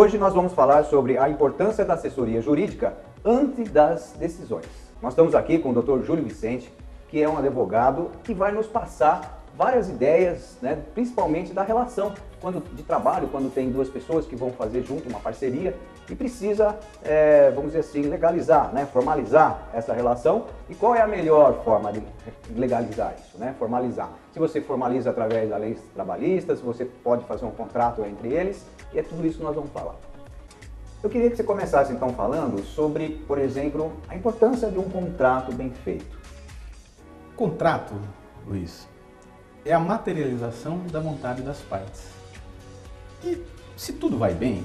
Hoje nós vamos falar sobre a importância da assessoria jurídica antes das decisões. Nós estamos aqui com o Dr. Júlio Vicente, que é um advogado que vai nos passar várias ideias, né, principalmente da relação quando, de trabalho, quando tem duas pessoas que vão fazer junto uma parceria e precisa, é, vamos dizer assim, legalizar, né, formalizar essa relação. E qual é a melhor forma de legalizar isso, né, formalizar? Se você formaliza através da lei trabalhista, se você pode fazer um contrato entre eles, e é tudo isso que nós vamos falar. Eu queria que você começasse então falando sobre, por exemplo, a importância de um contrato bem feito. Contrato, Luiz, é a materialização da vontade das partes. E se tudo vai bem,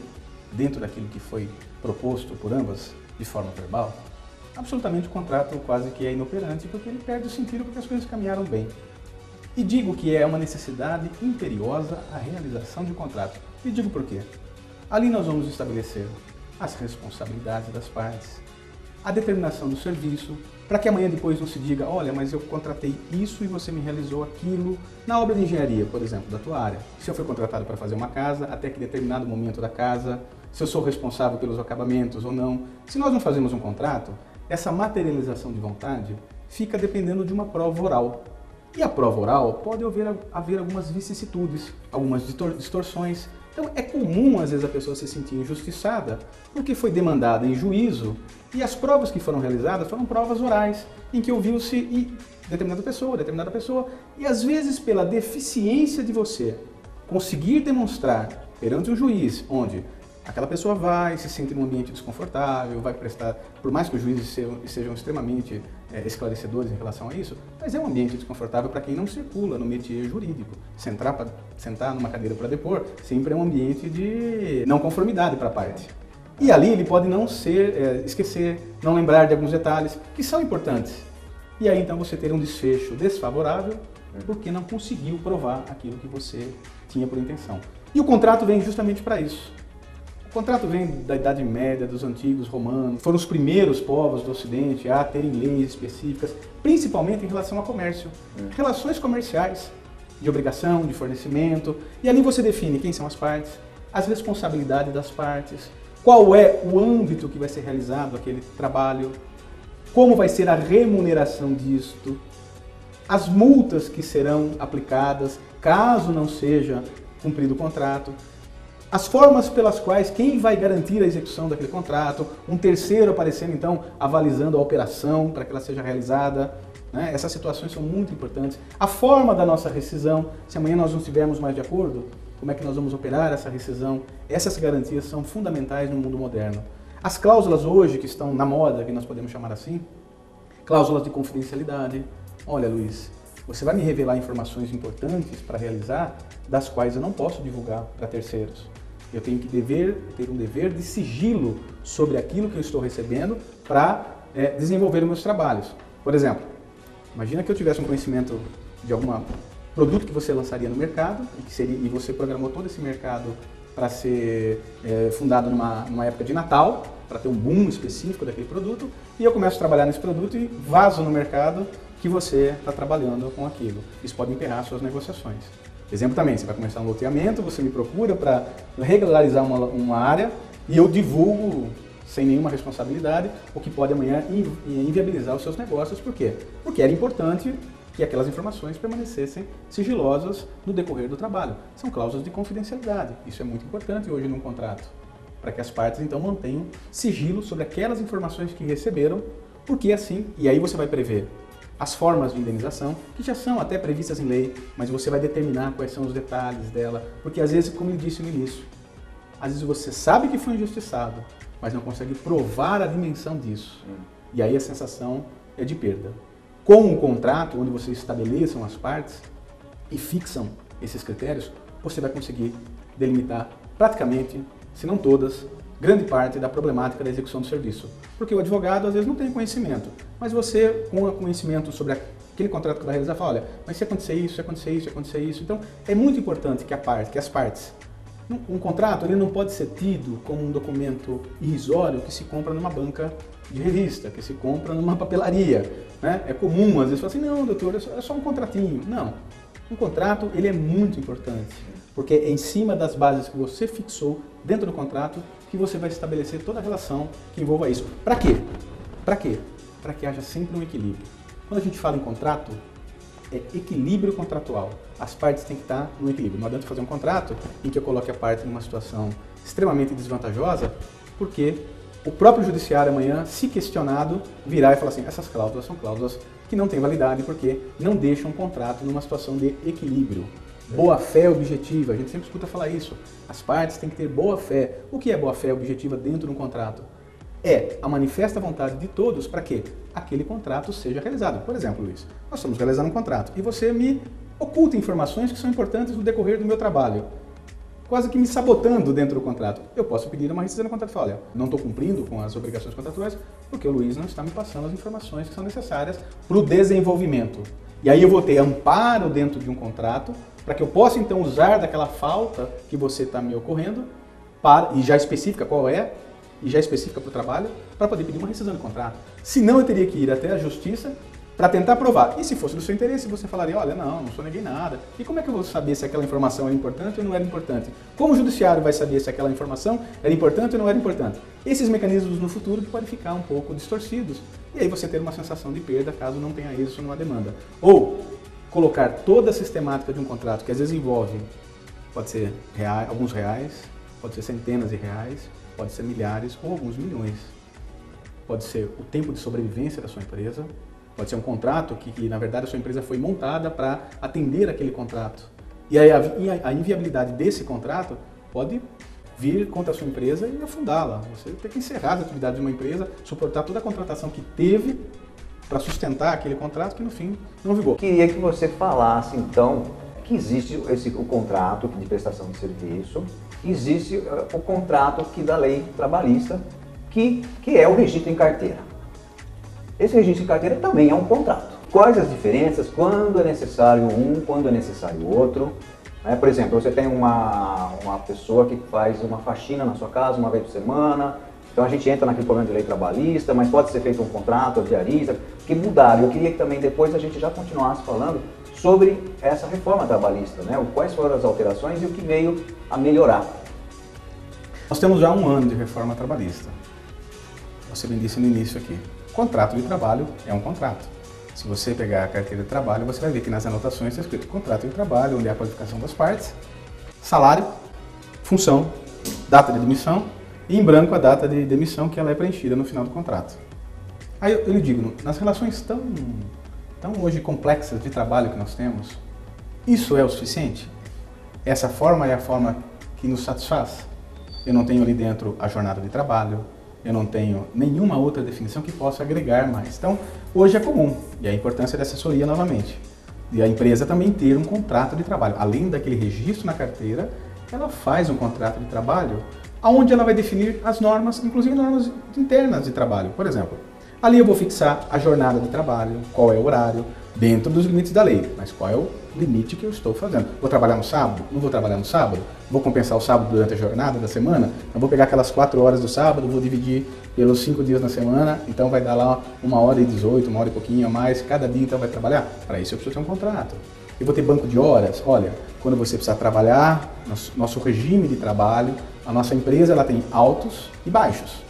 dentro daquilo que foi proposto por ambas de forma verbal, absolutamente o contrato quase que é inoperante porque ele perde o sentido porque as coisas caminharam bem. E digo que é uma necessidade imperiosa a realização de um contrato. E digo por quê? Ali nós vamos estabelecer as responsabilidades das partes, a determinação do serviço, para que amanhã depois não se diga, olha, mas eu contratei isso e você me realizou aquilo na obra de engenharia, por exemplo, da tua área. Se eu fui contratado para fazer uma casa, até que determinado momento da casa, se eu sou responsável pelos acabamentos ou não. Se nós não fazemos um contrato, essa materialização de vontade fica dependendo de uma prova oral. E a prova oral pode haver, haver algumas vicissitudes, algumas distorções, então é comum às vezes a pessoa se sentir injustiçada porque foi demandada em juízo e as provas que foram realizadas foram provas orais, em que ouviu-se determinada pessoa, determinada pessoa, e às vezes pela deficiência de você conseguir demonstrar perante um juiz, onde aquela pessoa vai, se sente num ambiente desconfortável, vai prestar, por mais que os juízes sejam, sejam extremamente é, esclarecedores em relação a isso, mas é um ambiente desconfortável para quem não circula no métier jurídico. Sentar, pra, sentar numa cadeira para depor sempre é um ambiente de não conformidade para a parte. E ali ele pode não ser, é, esquecer, não lembrar de alguns detalhes que são importantes. E aí então você ter um desfecho desfavorável porque não conseguiu provar aquilo que você tinha por intenção. E o contrato vem justamente para isso o contrato vem da Idade Média, dos antigos romanos. Foram os primeiros povos do Ocidente a terem leis específicas, principalmente em relação ao comércio. É. Relações comerciais, de obrigação, de fornecimento. E ali você define quem são as partes, as responsabilidades das partes, qual é o âmbito que vai ser realizado aquele trabalho, como vai ser a remuneração disto, as multas que serão aplicadas caso não seja cumprido o contrato as formas pelas quais quem vai garantir a execução daquele contrato, um terceiro aparecendo então avalizando a operação para que ela seja realizada. Né? Essas situações são muito importantes. A forma da nossa rescisão, se amanhã nós não estivermos mais de acordo, como é que nós vamos operar essa rescisão? Essas garantias são fundamentais no mundo moderno. As cláusulas hoje que estão na moda, que nós podemos chamar assim, cláusulas de confidencialidade. Olha, Luiz, você vai me revelar informações importantes para realizar, das quais eu não posso divulgar para terceiros. Eu tenho que dever, ter um dever de sigilo sobre aquilo que eu estou recebendo para é, desenvolver os meus trabalhos. Por exemplo, imagina que eu tivesse um conhecimento de algum produto que você lançaria no mercado e, que seria, e você programou todo esse mercado para ser é, fundado numa, numa época de Natal, para ter um boom específico daquele produto, e eu começo a trabalhar nesse produto e vazo no mercado que você está trabalhando com aquilo. Isso pode emperrar suas negociações. Exemplo também, você vai começar um loteamento, você me procura para regularizar uma, uma área e eu divulgo sem nenhuma responsabilidade, o que pode amanhã inviabilizar os seus negócios. Por quê? Porque era importante que aquelas informações permanecessem sigilosas no decorrer do trabalho. São cláusulas de confidencialidade. Isso é muito importante hoje num contrato, para que as partes então mantenham sigilo sobre aquelas informações que receberam, porque assim, e aí você vai prever as formas de indenização, que já são até previstas em lei, mas você vai determinar quais são os detalhes dela, porque às vezes, como eu disse no início, às vezes você sabe que foi injustiçado, mas não consegue provar a dimensão disso. E aí a sensação é de perda. Com um contrato, onde vocês estabeleçam as partes e fixam esses critérios, você vai conseguir delimitar praticamente, se não todas, grande parte da problemática da execução do serviço. Porque o advogado às vezes não tem conhecimento, mas você, com o conhecimento sobre aquele contrato que vai realizar, fala, olha, mas se acontecer isso, se acontecer isso, se acontecer isso. Então, é muito importante que a parte, que as partes, um, contrato ele não pode ser tido como um documento irrisório que se compra numa banca de revista, que se compra numa papelaria. Né? É comum, às vezes, falar assim, não, doutor, é só, é só um contratinho. Não. Um contrato, ele é muito importante. Porque é em cima das bases que você fixou dentro do contrato que você vai estabelecer toda a relação que envolva isso. Para quê? Para quê? Para que haja sempre um equilíbrio. Quando a gente fala em contrato, é equilíbrio contratual. As partes têm que estar no equilíbrio. Não adianta fazer um contrato em que eu coloque a parte numa situação extremamente desvantajosa, porque o próprio judiciário amanhã, se questionado, virá e falar assim: essas cláusulas são cláusulas que não têm validade porque não deixam um contrato numa situação de equilíbrio. Boa fé objetiva, a gente sempre escuta falar isso. As partes têm que ter boa fé. O que é boa fé objetiva dentro de um contrato? É a manifesta vontade de todos para que aquele contrato seja realizado. Por exemplo, Luiz, nós estamos realizando um contrato e você me oculta informações que são importantes no decorrer do meu trabalho quase que me sabotando dentro do contrato. Eu posso pedir uma rescisão no contrato e falar, olha, não estou cumprindo com as obrigações contratuais porque o Luiz não está me passando as informações que são necessárias para o desenvolvimento. E aí eu vou ter amparo dentro de um contrato para que eu possa então usar daquela falta que você está me ocorrendo para, e já especifica qual é, e já especifica para o trabalho, para poder pedir uma rescisão do contrato. Senão eu teria que ir até a justiça para tentar provar. E se fosse do seu interesse, você falaria, olha, não, não sou ninguém nada. E como é que eu vou saber se aquela informação era importante ou não era importante? Como o judiciário vai saber se aquela informação era importante ou não era importante? Esses mecanismos no futuro podem ficar um pouco distorcidos. E aí você ter uma sensação de perda caso não tenha êxito numa demanda. Ou colocar toda a sistemática de um contrato, que às vezes envolve, pode ser reais, alguns reais, pode ser centenas de reais, pode ser milhares ou alguns milhões. Pode ser o tempo de sobrevivência da sua empresa, Pode ser um contrato que, que na verdade, a sua empresa foi montada para atender aquele contrato. E aí a, a, inviabilidade desse contrato pode vir contra a sua empresa e afundá-la. Você tem que encerrar as atividades de uma empresa, suportar toda a contratação que teve para sustentar aquele contrato que no fim não vigou. Queria que você falasse então que existe esse o contrato de prestação de serviço, existe uh, o contrato que da lei trabalhista, que, que é o registro em carteira. Esse registro de carteira também é um contrato. Quais as diferenças? Quando é necessário um, quando é necessário outro? É, por exemplo, você tem uma, uma pessoa que faz uma faxina na sua casa uma vez por semana, então a gente entra naquele problema de lei trabalhista, mas pode ser feito um contrato, diarista, que mudaram. Eu queria que também depois a gente já continuasse falando sobre essa reforma trabalhista, né? quais foram as alterações e o que veio a melhorar. Nós temos já um ano de reforma trabalhista. Você me disse no início aqui. Contrato de trabalho é um contrato. Se você pegar a carteira de trabalho, você vai ver que nas anotações está escrito contrato de trabalho, onde é a qualificação das partes, salário, função, data de demissão e em branco a data de demissão que ela é preenchida no final do contrato. Aí eu, lhe digo, nas relações tão, tão hoje complexas de trabalho que nós temos, isso é o suficiente? Essa forma é a forma que nos satisfaz? Eu não tenho ali dentro a jornada de trabalho, eu não tenho nenhuma outra definição que possa agregar mais. Então, hoje é comum, e a importância da assessoria novamente. E a empresa também ter um contrato de trabalho. Além daquele registro na carteira, ela faz um contrato de trabalho onde ela vai definir as normas, inclusive normas internas de trabalho. Por exemplo, ali eu vou fixar a jornada de trabalho, qual é o horário, dentro dos limites da lei. Mas qual é o limite que eu estou fazendo? Vou trabalhar no sábado? Não vou trabalhar no sábado? Vou compensar o sábado durante a jornada da semana? Eu vou pegar aquelas quatro horas do sábado, vou dividir pelos cinco dias na semana, então vai dar lá uma hora e dezoito, uma hora e pouquinho a mais, cada dia então vai trabalhar? Para isso eu preciso ter um contrato. Eu vou ter banco de horas? Olha, quando você precisar trabalhar, nosso regime de trabalho, a nossa empresa ela tem altos e baixos.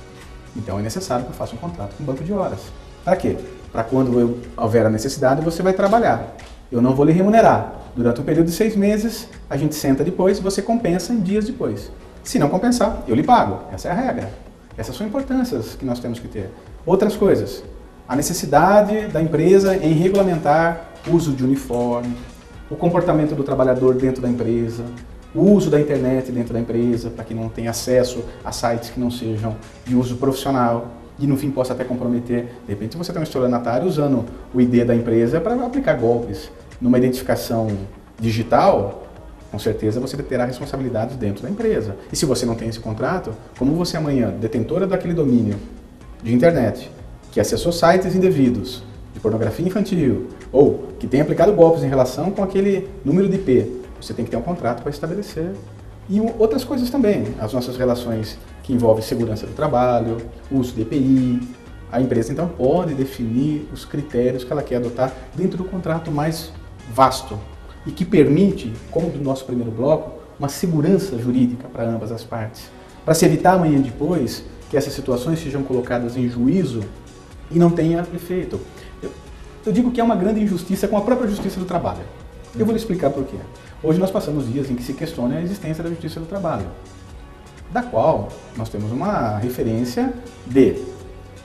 Então é necessário que eu faça um contrato com banco de horas. Para quê? para quando eu, houver a necessidade você vai trabalhar. Eu não vou lhe remunerar. Durante um período de seis meses, a gente senta depois você compensa em dias depois. Se não compensar, eu lhe pago. Essa é a regra. Essas são importâncias que nós temos que ter. Outras coisas. A necessidade da empresa em regulamentar o uso de uniforme, o comportamento do trabalhador dentro da empresa, o uso da internet dentro da empresa, para que não tenha acesso a sites que não sejam de uso profissional e no fim possa até comprometer. De repente você tem um estelionatário usando o ID da empresa para aplicar golpes. Numa identificação digital, com certeza você terá responsabilidades dentro da empresa. E se você não tem esse contrato, como você amanhã, detentora daquele domínio de internet, que acessou sites indevidos, de pornografia infantil, ou que tem aplicado golpes em relação com aquele número de IP, você tem que ter um contrato para estabelecer. E outras coisas também, as nossas relações que envolve segurança do trabalho, uso de EPI. A empresa então pode definir os critérios que ela quer adotar dentro do contrato mais vasto e que permite, como do nosso primeiro bloco, uma segurança jurídica para ambas as partes, para se evitar amanhã depois que essas situações sejam colocadas em juízo e não tenha efeito. Eu, eu digo que é uma grande injustiça com a própria justiça do trabalho. Eu vou lhe explicar por quê. Hoje nós passamos dias em que se questiona a existência da justiça do trabalho, da qual nós temos uma referência de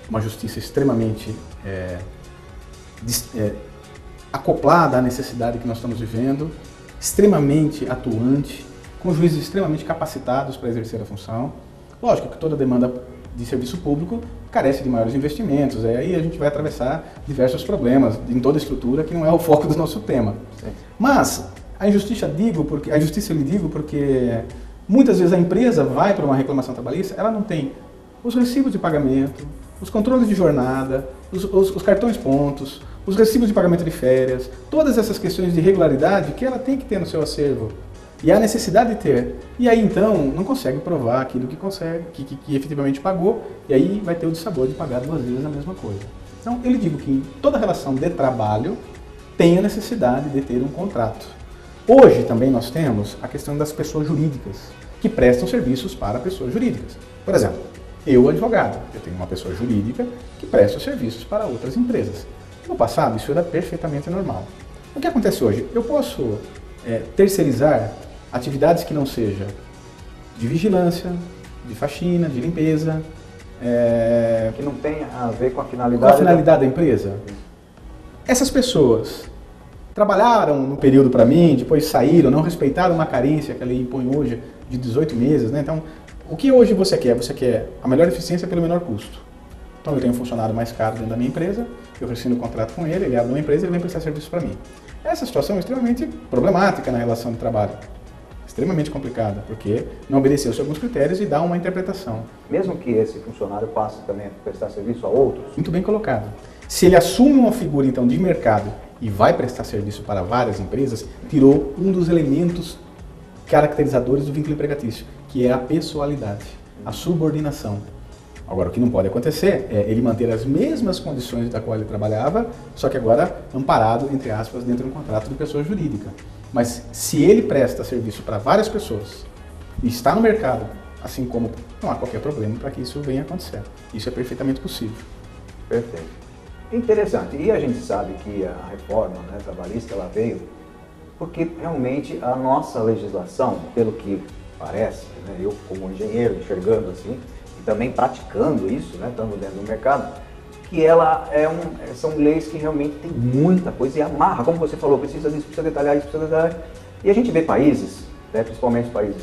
uma justiça extremamente é, é, acoplada à necessidade que nós estamos vivendo, extremamente atuante, com juízes extremamente capacitados para exercer a função. Lógico que toda demanda de serviço público carece de maiores investimentos, aí a gente vai atravessar diversos problemas em toda a estrutura que não é o foco do nosso tema. Mas a injustiça digo porque a justiça eu lhe digo porque muitas vezes a empresa vai para uma reclamação trabalhista, ela não tem os recibos de pagamento, os controles de jornada, os, os, os cartões pontos, os recibos de pagamento de férias, todas essas questões de regularidade que ela tem que ter no seu acervo. E há necessidade de ter. E aí então não consegue provar aquilo que consegue, que, que, que efetivamente pagou, e aí vai ter o dissabor de pagar duas vezes a mesma coisa. Então eu lhe digo que em toda relação de trabalho tem a necessidade de ter um contrato. Hoje também nós temos a questão das pessoas jurídicas, que prestam serviços para pessoas jurídicas. Por exemplo, eu, advogado, eu tenho uma pessoa jurídica que presta serviços para outras empresas. No passado, isso era perfeitamente normal. O que acontece hoje? Eu posso é, terceirizar atividades que não sejam de vigilância, de faxina, de limpeza. É, que não tenha a ver com a finalidade, com a finalidade da... da empresa. Essas pessoas trabalharam no período para mim, depois saíram, não respeitaram uma carência que a lei impõe hoje de 18 meses. Né? Então, o que hoje você quer? Você quer a melhor eficiência pelo menor custo. Então eu tenho um funcionário mais caro dentro da minha empresa, eu rescindo o contrato com ele, ele abre uma empresa e ele vem prestar serviço para mim. Essa situação é extremamente problemática na relação de trabalho. Extremamente complicada, porque não obedeceu-se alguns critérios e dá uma interpretação. Mesmo que esse funcionário passe também a prestar serviço a outros? Muito bem colocado. Se ele assume uma figura então de mercado e vai prestar serviço para várias empresas, tirou um dos elementos caracterizadores do vínculo empregatício, que é a pessoalidade, a subordinação. Agora, o que não pode acontecer é ele manter as mesmas condições da qual ele trabalhava, só que agora amparado, entre aspas, dentro de um contrato de pessoa jurídica. Mas se ele presta serviço para várias pessoas e está no mercado, assim como não há qualquer problema para que isso venha acontecer. Isso é perfeitamente possível. Perfeito. Interessante. E a gente sabe que a reforma né, trabalhista ela veio porque realmente a nossa legislação, pelo que parece, né, eu como engenheiro enxergando assim, também praticando isso, né, estando dentro do mercado, que ela é um, são leis que realmente tem muita coisa e amarra, como você falou, precisa disso, precisa detalhar isso, precisa detalhar. E a gente vê países, né, principalmente países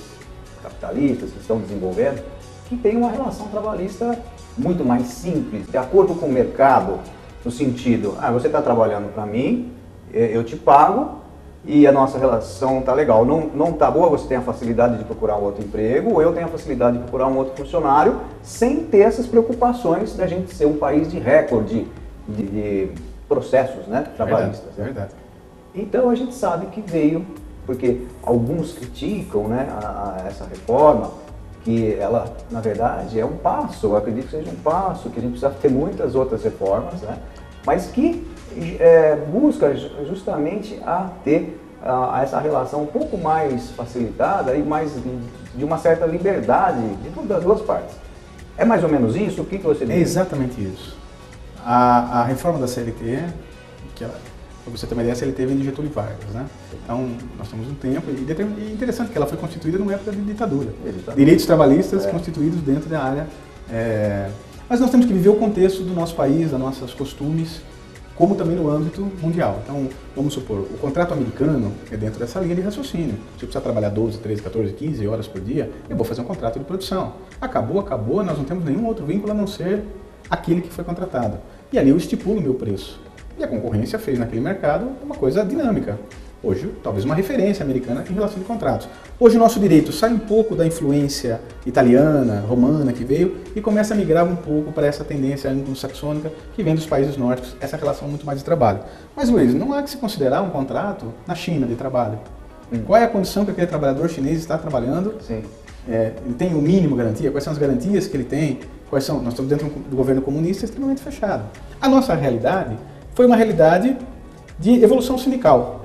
capitalistas que estão desenvolvendo, que tem uma relação trabalhista muito mais simples, de acordo com o mercado, no sentido, ah, você está trabalhando para mim, eu te pago, e a nossa relação tá legal. Não, não tá boa, você tem a facilidade de procurar um outro emprego, ou eu tenho a facilidade de procurar um outro funcionário, sem ter essas preocupações da gente ser um país de recorde de, de processos né, trabalhistas. É verdade, é Então a gente sabe que veio, porque alguns criticam né, a, a essa reforma, que ela, na verdade, é um passo, eu acredito que seja um passo, que a gente precisa ter muitas outras reformas, né, mas que é, busca justamente a ter a, a, essa relação um pouco mais facilitada e mais de, uma certa liberdade de todas as duas partes. É mais ou menos isso? O que, que você diz? É exatamente isso. A, a reforma da CLT, que ela, para você ter uma ideia, a CLT vem de Getúlio Vargas, né? Então, nós temos um tempo, e é interessante que ela foi constituída numa época de ditadura. Exatamente. Direitos trabalhistas é. constituídos dentro da área. É... Mas nós temos que viver o contexto do nosso país, dos nossos costumes, como também no âmbito mundial. Então, vamos supor, o contrato americano é dentro dessa linha de raciocínio. Se eu precisar trabalhar 12, 13, 14, 15 horas por dia, eu vou fazer um contrato de produção. Acabou, acabou, nós não temos nenhum outro vínculo a não ser aquele que foi contratado. E ali eu estipulo o meu preço. E a concorrência fez naquele mercado uma coisa dinâmica. Hoje, talvez uma referência americana em relação de contratos. Hoje o nosso direito sai um pouco da influência italiana, romana que veio e começa a migrar um pouco para essa tendência anglo-saxônica que vem dos países nórdicos, essa relação muito mais de trabalho. Mas Luiz, não há que se considerar um contrato na China de trabalho. Hum. Qual é a condição que aquele trabalhador chinês está trabalhando? Sim. É, ele tem o mínimo garantia? Quais são as garantias que ele tem? Quais são? Nós estamos dentro do governo comunista extremamente fechado. A nossa realidade foi uma realidade de evolução sindical.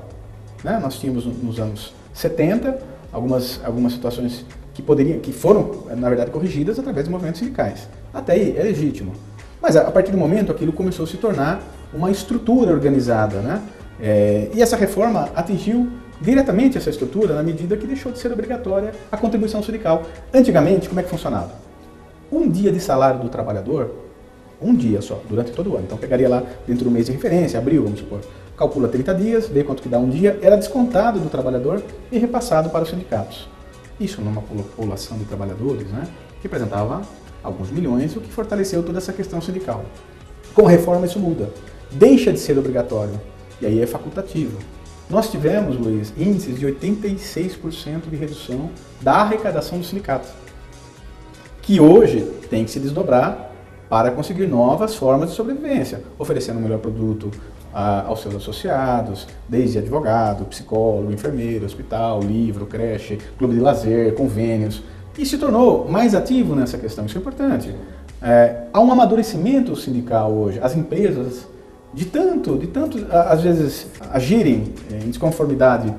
Né? Nós tínhamos nos anos 70 algumas, algumas situações que poderiam, que foram, na verdade, corrigidas através de movimentos sindicais. Até aí é legítimo. Mas a partir do momento aquilo começou a se tornar uma estrutura organizada, né? É, e essa reforma atingiu diretamente essa estrutura na medida que deixou de ser obrigatória a contribuição sindical. Antigamente, como é que funcionava? Um dia de salário do trabalhador, um dia só, durante todo o ano. Então pegaria lá dentro do mês de referência, abril, vamos supor, calcula 30 dias, vê quanto que dá um dia, era descontado do trabalhador e repassado para os sindicatos. Isso numa população de trabalhadores, né, representava alguns milhões, o que fortaleceu toda essa questão sindical. Com reforma isso muda. Deixa de ser obrigatório e aí é facultativo. Nós tivemos, Luiz, índices de 86% de redução da arrecadação do sindicato, que hoje tem que se desdobrar para conseguir novas formas de sobrevivência, oferecendo um melhor produto a, aos seus associados, desde advogado, psicólogo, enfermeiro, hospital, livro, creche, clube de lazer, convênios, e se tornou mais ativo nessa questão, isso é importante. É, há um amadurecimento sindical hoje, as empresas, de tanto, de tanto, às vezes, agirem em desconformidade,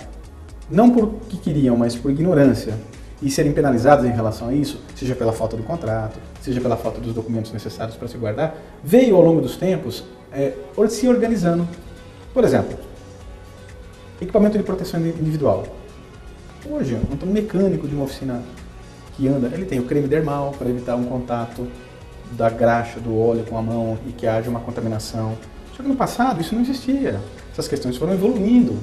não porque queriam, mas por ignorância, e serem penalizadas em relação a isso, seja pela falta do contrato, seja pela falta dos documentos necessários para se guardar, veio ao longo dos tempos é, se organizando. Por exemplo, equipamento de proteção individual. Hoje, um mecânico de uma oficina que anda, ele tem o creme dermal para evitar um contato da graxa do óleo com a mão e que haja uma contaminação. Só que no passado isso não existia. Essas questões foram evoluindo.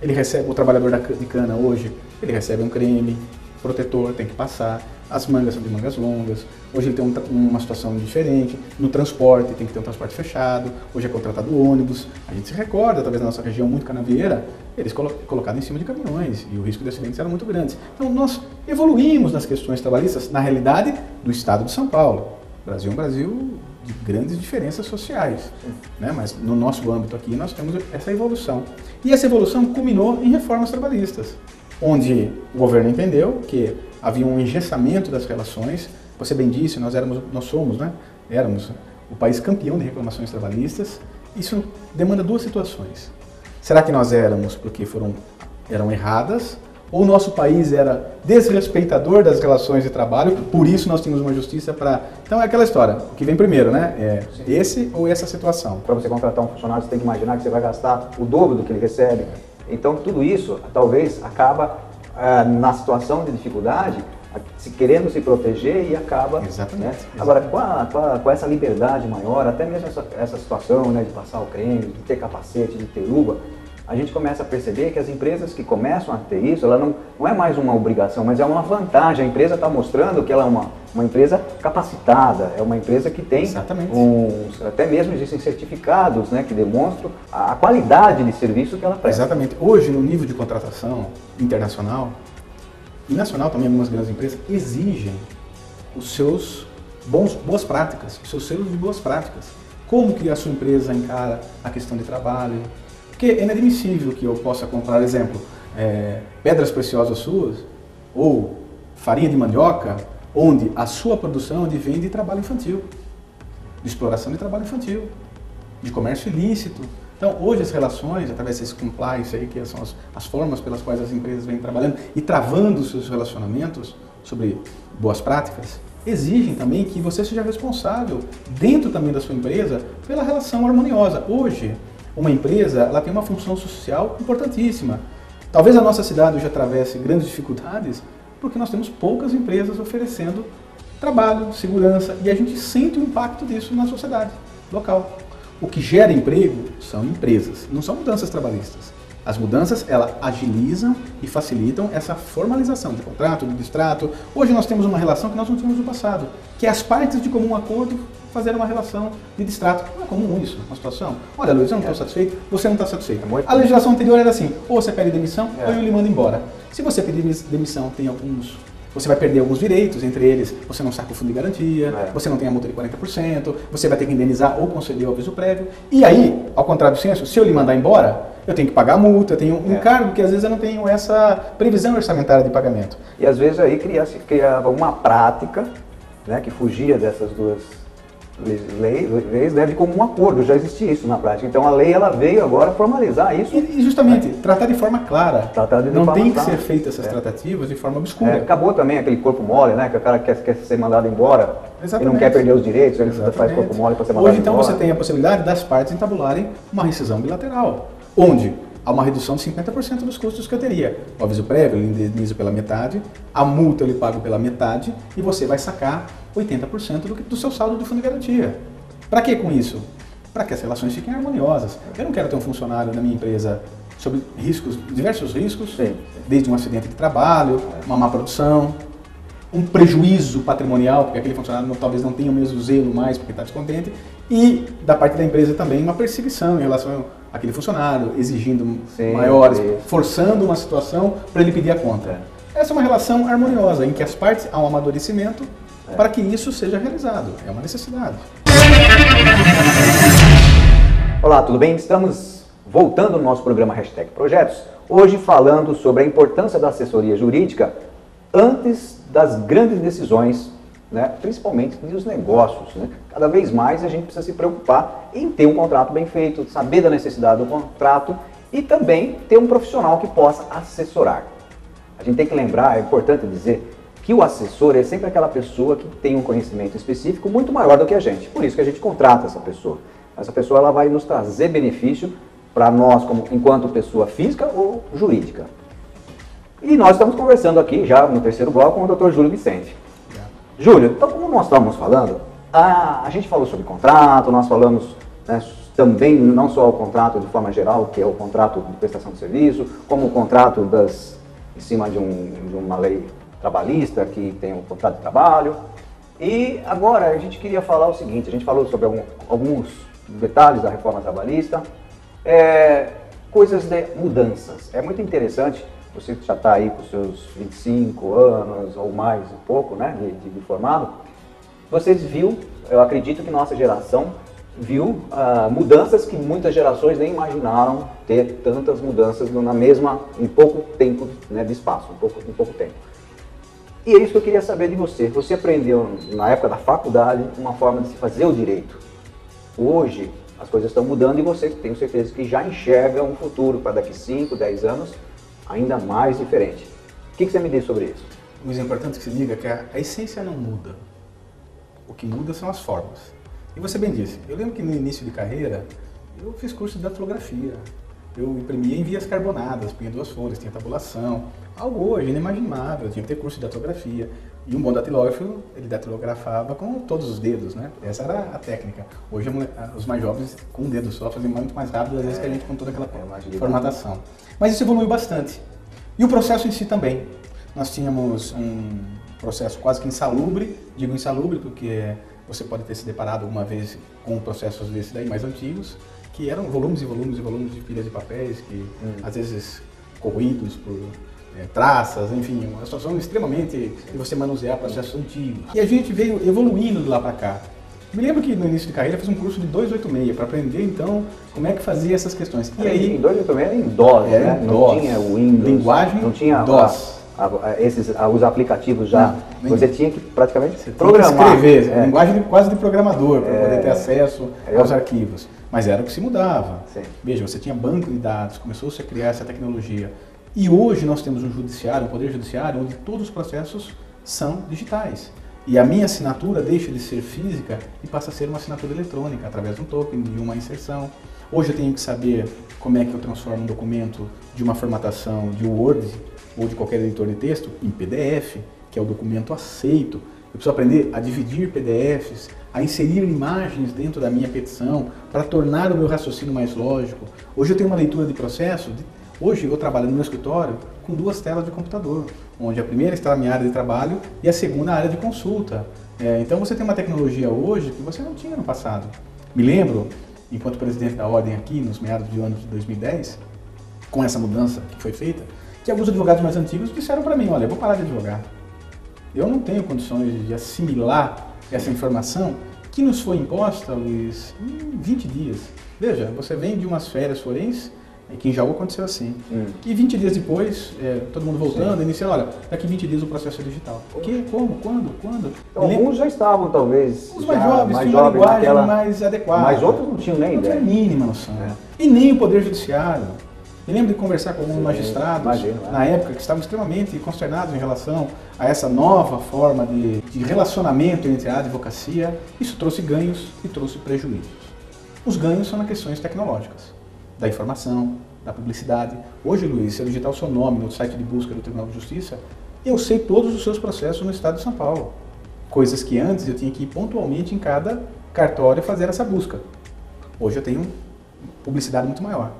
Ele recebe, o trabalhador de cana hoje, ele recebe um creme protetor, tem que passar. As mangas são de mangas longas. Hoje ele tem um, uma situação diferente. No transporte, tem que ter um transporte fechado. Hoje é contratado ônibus. A gente se recorda, talvez na nossa região muito canavieira, eles colo colocados em cima de caminhões e o risco de acidentes era muito grande. Então nós evoluímos nas questões trabalhistas, na realidade, do estado de São Paulo. O Brasil é um Brasil de grandes diferenças sociais, né? mas no nosso âmbito aqui nós temos essa evolução. E essa evolução culminou em reformas trabalhistas, onde o governo entendeu que havia um engessamento das relações. Você bem disse, nós éramos, nós somos, né? Éramos o país campeão de reclamações trabalhistas. Isso demanda duas situações. Será que nós éramos porque foram eram erradas ou nosso país era desrespeitador das relações de trabalho, por isso nós tínhamos uma justiça para. Então é aquela história, o que vem primeiro, né? É esse ou essa situação. Para você contratar um funcionário, você tem que imaginar que você vai gastar o dobro do que ele recebe. Então tudo isso talvez acaba ah, na situação de dificuldade se querendo se proteger e acaba. Exatamente. Né? Agora, com, a, com, a, com, essa liberdade maior, até mesmo essa, essa situação né, de passar o creme, de ter capacete, de ter luva, a gente começa a perceber que as empresas que começam a ter isso, ela não, não é mais uma obrigação, mas é uma vantagem. A empresa está mostrando que ela é uma, uma empresa capacitada, é uma empresa que tem uns, até mesmo existem certificados né, que demonstram a, a qualidade de serviço que ela presta. Exatamente. Hoje, no nível de contratação internacional, e nacional também, algumas grandes empresas exigem os seus bons, boas práticas, os seus selos de boas práticas. Como que a sua empresa encara a questão de trabalho, porque é inadmissível que eu possa comprar, exemplo, é, pedras preciosas suas ou farinha de mandioca, onde a sua produção advém de trabalho infantil, de exploração de trabalho infantil, de comércio ilícito. Então, hoje as relações, através desse compliance aí, que são as, as formas pelas quais as empresas vêm trabalhando e travando seus relacionamentos sobre boas práticas, exigem também que você seja responsável, dentro também da sua empresa, pela relação harmoniosa. Hoje, uma empresa ela tem uma função social importantíssima. Talvez a nossa cidade hoje atravesse grandes dificuldades porque nós temos poucas empresas oferecendo trabalho, segurança e a gente sente o impacto disso na sociedade local. O que gera emprego são empresas, não são mudanças trabalhistas. As mudanças, elas agilizam e facilitam essa formalização de contrato, de distrato. Hoje nós temos uma relação que nós não tínhamos no passado, que é as partes de comum acordo fazer uma relação de distrato. Não é comum isso, uma situação. Olha, Luiz, eu não estou é. satisfeito, você não está satisfeito. É a legislação anterior era assim, ou você pede demissão, é. ou eu lhe mando embora. Se você pedir demissão, tem alguns você vai perder alguns direitos, entre eles você não saca o fundo de garantia, é. você não tem a multa de 40%, você vai ter que indenizar ou conceder o aviso prévio. E aí, ao contrário do censo, se eu lhe mandar embora, eu tenho que pagar a multa, eu tenho um é. encargo que às vezes eu não tenho essa previsão orçamentária de pagamento. E às vezes aí criava, criava uma prática né, que fugia dessas duas Lei, leis deve como um acordo, já existia isso na prática. Então a lei ela veio agora formalizar isso. E, justamente, tratar de forma clara. Tratar de Não forma tem que clara. ser feitas essas É. tratativas de forma É, obscura. acabou também aquele corpo mole, né? Que o cara quer, quer ser mandado embora e Exatamente. não quer perder os direitos, ele Exatamente. faz corpo mole para ser mandado Hoje, então, embora. você tem a possibilidade das partes entabularem uma rescisão bilateral, onde há uma redução de 50% dos custos que eu teria. O aviso prévio eu lhe indenizo pela metade, a multa eu lhe pago pela metade e você vai sacar 80% do, que- do seu saldo do fundo de garantia. Para que com isso? Para que as relações fiquem harmoniosas. Eu não quero ter um funcionário na minha empresa sob riscos, diversos riscos, Sim. desde um acidente de trabalho, uma má produção, um prejuízo patrimonial, porque aquele funcionário não- talvez não tenha o mesmo zelo mais porque está descontente, e da parte da empresa também uma perseguição em relação àquele funcionário, exigindo Sim, maiores, isso. forçando uma situação para ele pedir a conta. Essa é uma relação harmoniosa, em que as partes há um amadurecimento para que isso seja realizado. É uma necessidade. Olá, tudo bem? Estamos voltando no nosso programa Hashtag Projetos, hoje falando sobre a importância da assessoria jurídica antes das grandes decisões, né? principalmente dos negócios. Né? Cada vez mais a gente precisa se preocupar em ter um contrato bem feito, saber da necessidade do contrato e também ter um profissional que possa assessorar. A gente tem que lembrar, é importante dizer, que o assessor é sempre aquela pessoa que tem um conhecimento específico muito maior do que a gente. Por isso que a gente contrata essa pessoa. Essa pessoa ela vai nos trazer benefício para nós, como, enquanto pessoa física ou jurídica. E nós estamos conversando aqui já no terceiro bloco com o Dr. Júlio Vicente. Júlio, então como nós estávamos falando, a, a gente falou sobre contrato, nós falamos né, também não só o contrato de forma geral, que é o contrato de prestação de serviço, como o contrato das, em cima de, um, de uma lei trabalhista que tem o contrato de trabalho. E agora a gente queria falar o seguinte, a gente falou sobre algum- alguns detalhes da reforma trabalhista, é, coisas de mudanças. É muito interessante, você que já está aí com seus 25 anos ou mais um pouco né, de, de- formado, vocês viu, eu acredito que nossa geração viu ah, mudanças que muitas gerações nem imaginaram ter tantas mudanças na mesma, em pouco tempo né, de espaço, em pouco, em pouco tempo. E é isso que eu queria saber de você. Você aprendeu na época da faculdade uma forma de se fazer o direito. Hoje as coisas estão mudando e você tenho certeza que já enxerga um futuro para daqui 5, 10 anos ainda mais diferente. O que, que você me diz sobre isso? É importante que se diga que a, a essência não muda. O que muda são as formas. E você bem disse, eu lembro que no início de carreira eu fiz curso de datilografia. Eu imprimia em vias carbonadas, punha duas folhas, tinha tabulação. Algo hoje inimaginável, eu tinha que ter curso de datilografia. E um bom datilógrafo, ele datilografava com todos os dedos, né? Essa era a técnica. Hoje os mais jovens, com um dedo só, fazem muito mais rápido, às vezes, que a gente com toda aquela é uma formatação. Mas isso evoluiu bastante. E o processo em si também. Nós tínhamos um processo quase que insalubre, digo insalubre porque você pode ter se deparado alguma vez com processos desses daí mais antigos, que eram volumes e volumes e volumes de pilhas de papéis, que às vezes corroídos por eh, traças, enfim, uma situação extremamente de você manusear processos antigos. E a gente veio evoluindo de lá para cá. Me lembro que no início de carreira eu fiz um curso de 286 para aprender então como é que fazia essas questões. E aí em 286 era em DOS, Era né? em Não DOS. tinha o Windows. Linguagem não tinha DOS. a- a- a- esses, os aplicativos já. Não, você tinha que praticamente Você programar. escrever, É. linguagem quase de programador, para É. poder ter acesso Eu- aos arquivos. Mas era o que se mudava. Sim. Veja, você tinha banco de dados, começou-se a criar essa tecnologia. E hoje nós temos um judiciário, um poder judiciário, onde todos os processos são digitais. E a minha assinatura deixa de ser física e passa a ser uma assinatura eletrônica, através de um token, de uma inserção. Hoje eu tenho que saber como é que eu transformo um documento de uma formatação de Word ou de qualquer editor de texto em PDF, que é o documento aceito. Eu preciso aprender a dividir PDFs, a inserir imagens dentro da minha petição para tornar o meu raciocínio mais lógico. Hoje eu tenho uma leitura de processo. de- Hoje eu trabalho no meu escritório com duas telas de computador, onde a primeira está na minha área de trabalho e a segunda a área de consulta. É, então você tem uma tecnologia hoje que você não tinha no passado. Me lembro, enquanto presidente da ordem aqui, nos meados do ano de 2010, com essa mudança que foi feita, que alguns advogados mais antigos disseram para mim, olha, eu vou parar de advogar. Eu não tenho condições de assimilar essa informação que nos foi imposta, Luiz, em 20 dias. Veja, você vem de umas férias forenses Aqui em Jaú aconteceu assim. Hum. E 20 dias depois, é, todo mundo voltando, iniciando, olha, daqui 20 dias o processo é digital. O que? Como? Quando? Quando? Então, alguns já estavam, talvez. Os mais jovens mais tinham jovens, linguagem naquela... mais adequada. Mas outros não tinham nem não ideia. Não tinha a mínima noção. É. E nem o Poder Judiciário. Eu lembro de conversar com alguns magistrados, imagino, né? na época, que estavam extremamente consternados em relação a essa nova forma de, de relacionamento entre a advocacia. Isso trouxe ganhos e trouxe prejuízos. Os ganhos são nas questões tecnológicas, da informação, da publicidade. Hoje, Luiz, se eu digitar o seu nome no site de busca do Tribunal de Justiça, eu sei todos os seus processos no estado de São Paulo. Coisas que antes eu tinha que ir pontualmente em cada cartório fazer essa busca. Hoje eu tenho publicidade muito maior.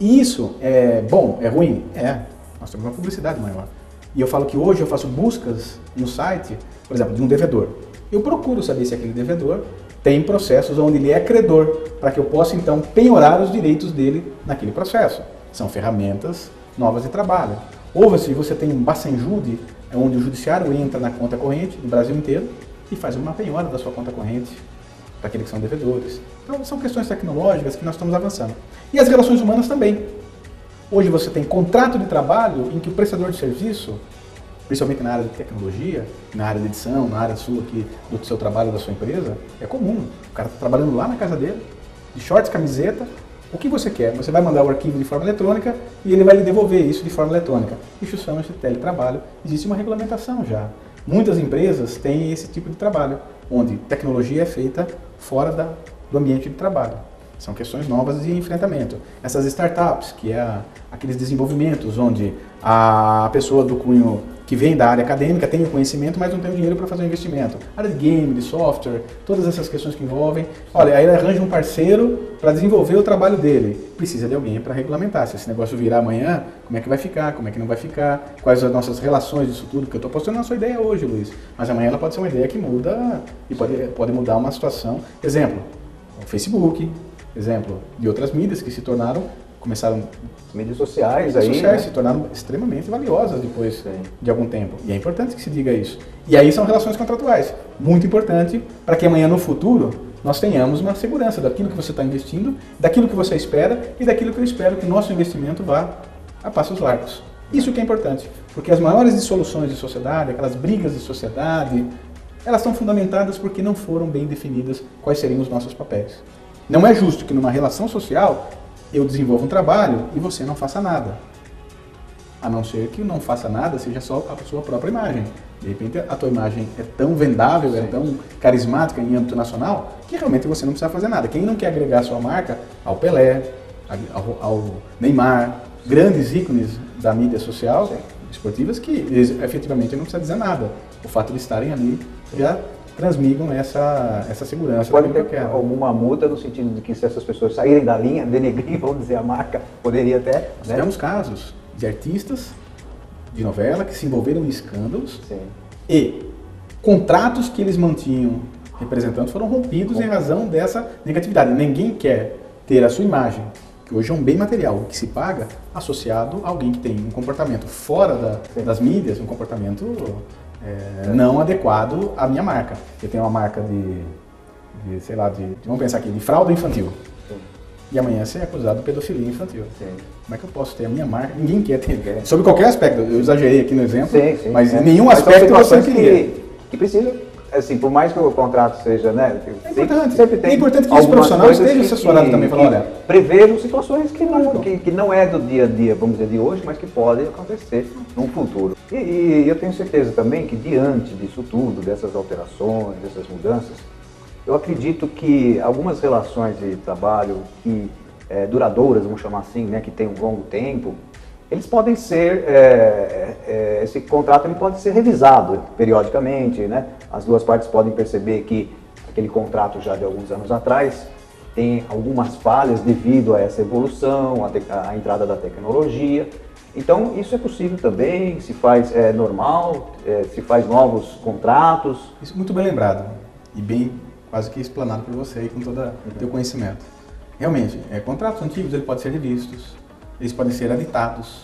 E isso é bom, é ruim? É. Nós temos uma publicidade maior. E eu falo que hoje eu faço buscas no site, por exemplo, de um devedor. Eu procuro saber se aquele devedor tem processos onde ele é credor, para que eu possa então penhorar os direitos dele naquele processo. São ferramentas novas de trabalho. Ou se você tem um Bacenjude, é onde o judiciário entra na conta corrente do Brasil inteiro e faz uma penhora da sua conta corrente para aqueles que são devedores. Então, são questões tecnológicas que nós estamos avançando. E as relações humanas também. Hoje você tem contrato de trabalho em que o prestador de serviço, principalmente na área de tecnologia, na área de edição, na área sua aqui, do seu trabalho, da sua empresa, é comum. O cara está trabalhando lá na casa dele, de shorts, camiseta, o que você quer? Você vai mandar o arquivo de forma eletrônica e ele vai lhe devolver isso de forma eletrônica. Isso chama-se teletrabalho. Existe uma regulamentação já. Muitas empresas têm esse tipo de trabalho, onde tecnologia é feita fora da, do ambiente de trabalho. São questões novas de enfrentamento. Essas startups, que é aqueles desenvolvimentos onde a pessoa do cunho que vem da área acadêmica tem o conhecimento, mas não tem o dinheiro para fazer o investimento. área de game, de software, todas essas questões que envolvem. Olha, aí ele arranja um parceiro para desenvolver o trabalho dele. Precisa de alguém para regulamentar. Se esse negócio virar amanhã, como é que vai ficar, como é que não vai ficar, quais as nossas relações disso tudo, que eu estou postando na sua ideia hoje, Luiz. Mas amanhã ela pode ser uma ideia que muda e pode, pode mudar uma situação. Exemplo, o Facebook, exemplo de outras mídias que se tornaram, começaram mídias sociais mídias aí, sociais né? se tornaram extremamente valiosas depois Sim. de algum tempo. E é importante que se diga isso. E aí são relações contratuais, muito importante para que amanhã no futuro nós tenhamos uma segurança daquilo que você está investindo, daquilo que você espera e daquilo que eu espero que o nosso investimento vá a passos largos. Isso que é importante, porque as maiores dissoluções de sociedade, aquelas brigas de sociedade, elas estão fundamentadas porque não foram bem definidas quais seriam os nossos papéis. Não é justo que numa relação social eu desenvolva um trabalho e você não faça nada. A não ser que não faça nada seja só a sua própria imagem. De repente a tua imagem é tão vendável, é Sim. é tão carismática em âmbito nacional, que realmente você não precisa fazer nada. Quem não quer agregar a sua marca ao Pelé, ao, ao Neymar, grandes ícones da mídia social, Sim. esportivas, que efetivamente não precisa dizer nada. O fato de estarem ali já transmigam essa, essa segurança. Pode ter alguma multa no sentido de que se essas pessoas saírem da linha, denegrir, vamos dizer, a marca, poderia até... Nós né? temos casos de artistas de novela que se envolveram em escândalos Sim. e contratos que eles mantinham representando foram rompidos Bom. em razão dessa negatividade. Ninguém quer ter a sua imagem, que hoje é um bem material, que se paga, associado a alguém que tem um comportamento fora da, das mídias, um comportamento é, não adequado à minha marca. Eu tenho uma marca de, de sei lá, de, vamos pensar aqui, de fralda infantil. Sim. E amanhã você é acusado de pedofilia infantil. Sim. Como é que eu posso ter a minha marca? Ninguém quer ter. Sobre qualquer aspecto. Eu exagerei aqui no exemplo, sim, mas em nenhum mas aspecto você queria. Que, que precisa assim, por mais que o contrato seja, né? É importante. Sempre tem é importante que os profissionais estejam assessorados também, falando, olha. Prevejam situações que não, que, que, não é do dia a dia, vamos dizer, de hoje, mas que podem acontecer no futuro. E, e eu tenho certeza também que diante disso tudo, dessas alterações, dessas mudanças, eu acredito que algumas relações de trabalho que é, duradouras, vamos chamar assim, né, que tem um longo tempo, eles podem ser, é, é, esse contrato ele pode ser revisado periodicamente, né? As duas partes podem perceber que aquele contrato já de alguns anos atrás tem algumas falhas devido a essa evolução, a, a entrada da tecnologia. Então isso é possível também, se faz é, normal, é, se faz novos contratos. Isso muito bem lembrado e bem quase que explanado por você aí com todo o uhum. teu conhecimento. Realmente, é, contratos antigos ele pode ser revistos, eles podem ser editados,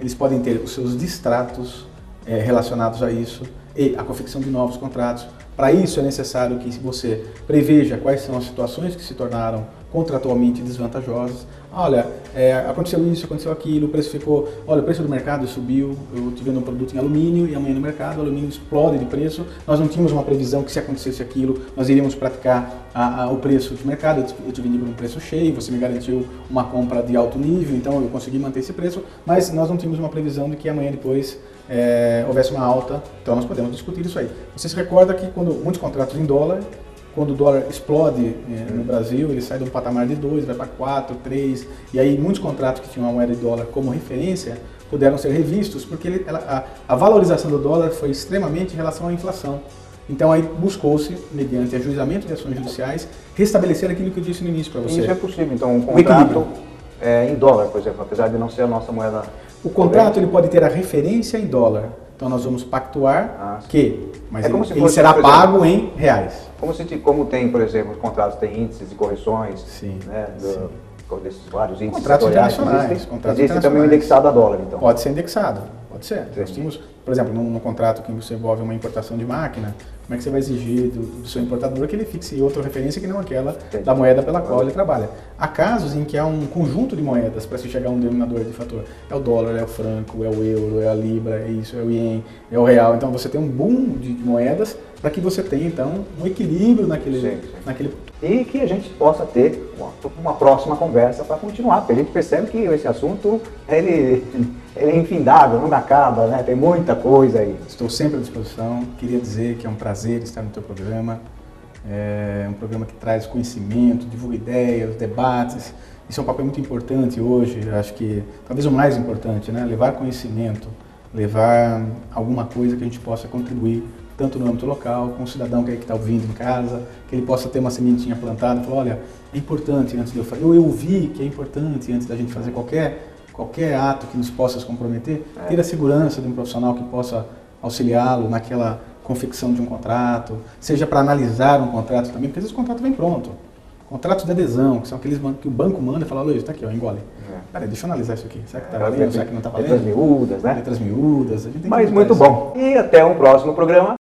eles podem ter os seus distratos é, relacionados a isso e a confecção de novos contratos. Para isso é necessário que você preveja quais são as situações que se tornaram contratualmente desvantajosas. Olha, é, aconteceu isso, aconteceu aquilo, o preço ficou, olha, o preço do mercado subiu, eu estive vendo um produto em alumínio e amanhã no mercado o alumínio explode de preço, nós não tínhamos uma previsão que se acontecesse aquilo, nós iríamos praticar a, a, o preço de mercado, eu te vendi por um preço cheio, você me garantiu uma compra de alto nível, então eu consegui manter esse preço, mas nós não tínhamos uma previsão de que amanhã depois é, houvesse uma alta, então nós podemos discutir isso aí. Você se recorda que quando muitos contratos em dólar, quando o dólar explode é, no Brasil, ele sai de um patamar de 2, vai para 4, 3, e aí muitos contratos que tinham a moeda de dólar como referência puderam ser revistos, porque ele, ela, a, a, valorização do dólar foi extremamente em relação à inflação. Então aí buscou-se, mediante ajuizamento de ações judiciais, restabelecer aquilo que eu disse no início para você. Isso é possível, então um contrato é, em dólar, por exemplo, apesar de não ser a nossa moeda o contrato ele pode ter a referência em dólar. Então nós vamos pactuar ah, que, mas é ele, ele fosse, será exemplo, pago em reais. Como, se, como tem, por exemplo, os contratos têm índices e correções, sim, né, do, sim. desses vários índices contratos internacionais. Existe, contratos existe também indexado a dólar, então. Pode ser indexado, pode ser. Nós tínhamos, por exemplo, num, num contrato que você envolve uma importação de máquina, como é que você vai exigir do, do seu importador que ele fixe outra referência que não aquela da moeda pela qual ele trabalha? Há casos em que há um conjunto de moedas para se chegar a um denominador de fator. É o dólar, é o franco, é o euro, é a libra, é isso, é o ien, é o real. Então você tem um boom de, de moedas para que você tenha então um equilíbrio naquele, sim, sim. naquele e que a gente possa ter uma, uma próxima conversa para continuar, porque a gente percebe que esse assunto ele, ele é infindável, não acaba, né? tem muita coisa aí. Estou sempre à disposição, queria dizer que é um prazer estar no teu programa, é um programa que traz conhecimento, divulga ideias, debates, isso é um papel muito importante hoje, acho que talvez o mais importante, né? levar conhecimento, levar alguma coisa que a gente possa contribuir tanto no âmbito local, com o cidadão que está ouvindo em casa, que ele possa ter uma sementinha plantada, falar, olha, é importante antes de eu fazer, eu, eu vi que é importante antes da gente fazer qualquer, qualquer ato que nos possa comprometer, é. ter a segurança de um profissional que possa auxiliá-lo naquela confecção de um contrato, seja para analisar um contrato também, porque às vezes o contrato vem pronto. Contratos de adesão, que são aqueles que o banco manda e fala, Luiz, está aqui, ó, engole. É. Peraí, deixa eu analisar isso aqui. Será que está valendo? Será que não está valendo? Letras miúdas, né? Letras miúdas. Mas muito bom. E até um próximo programa.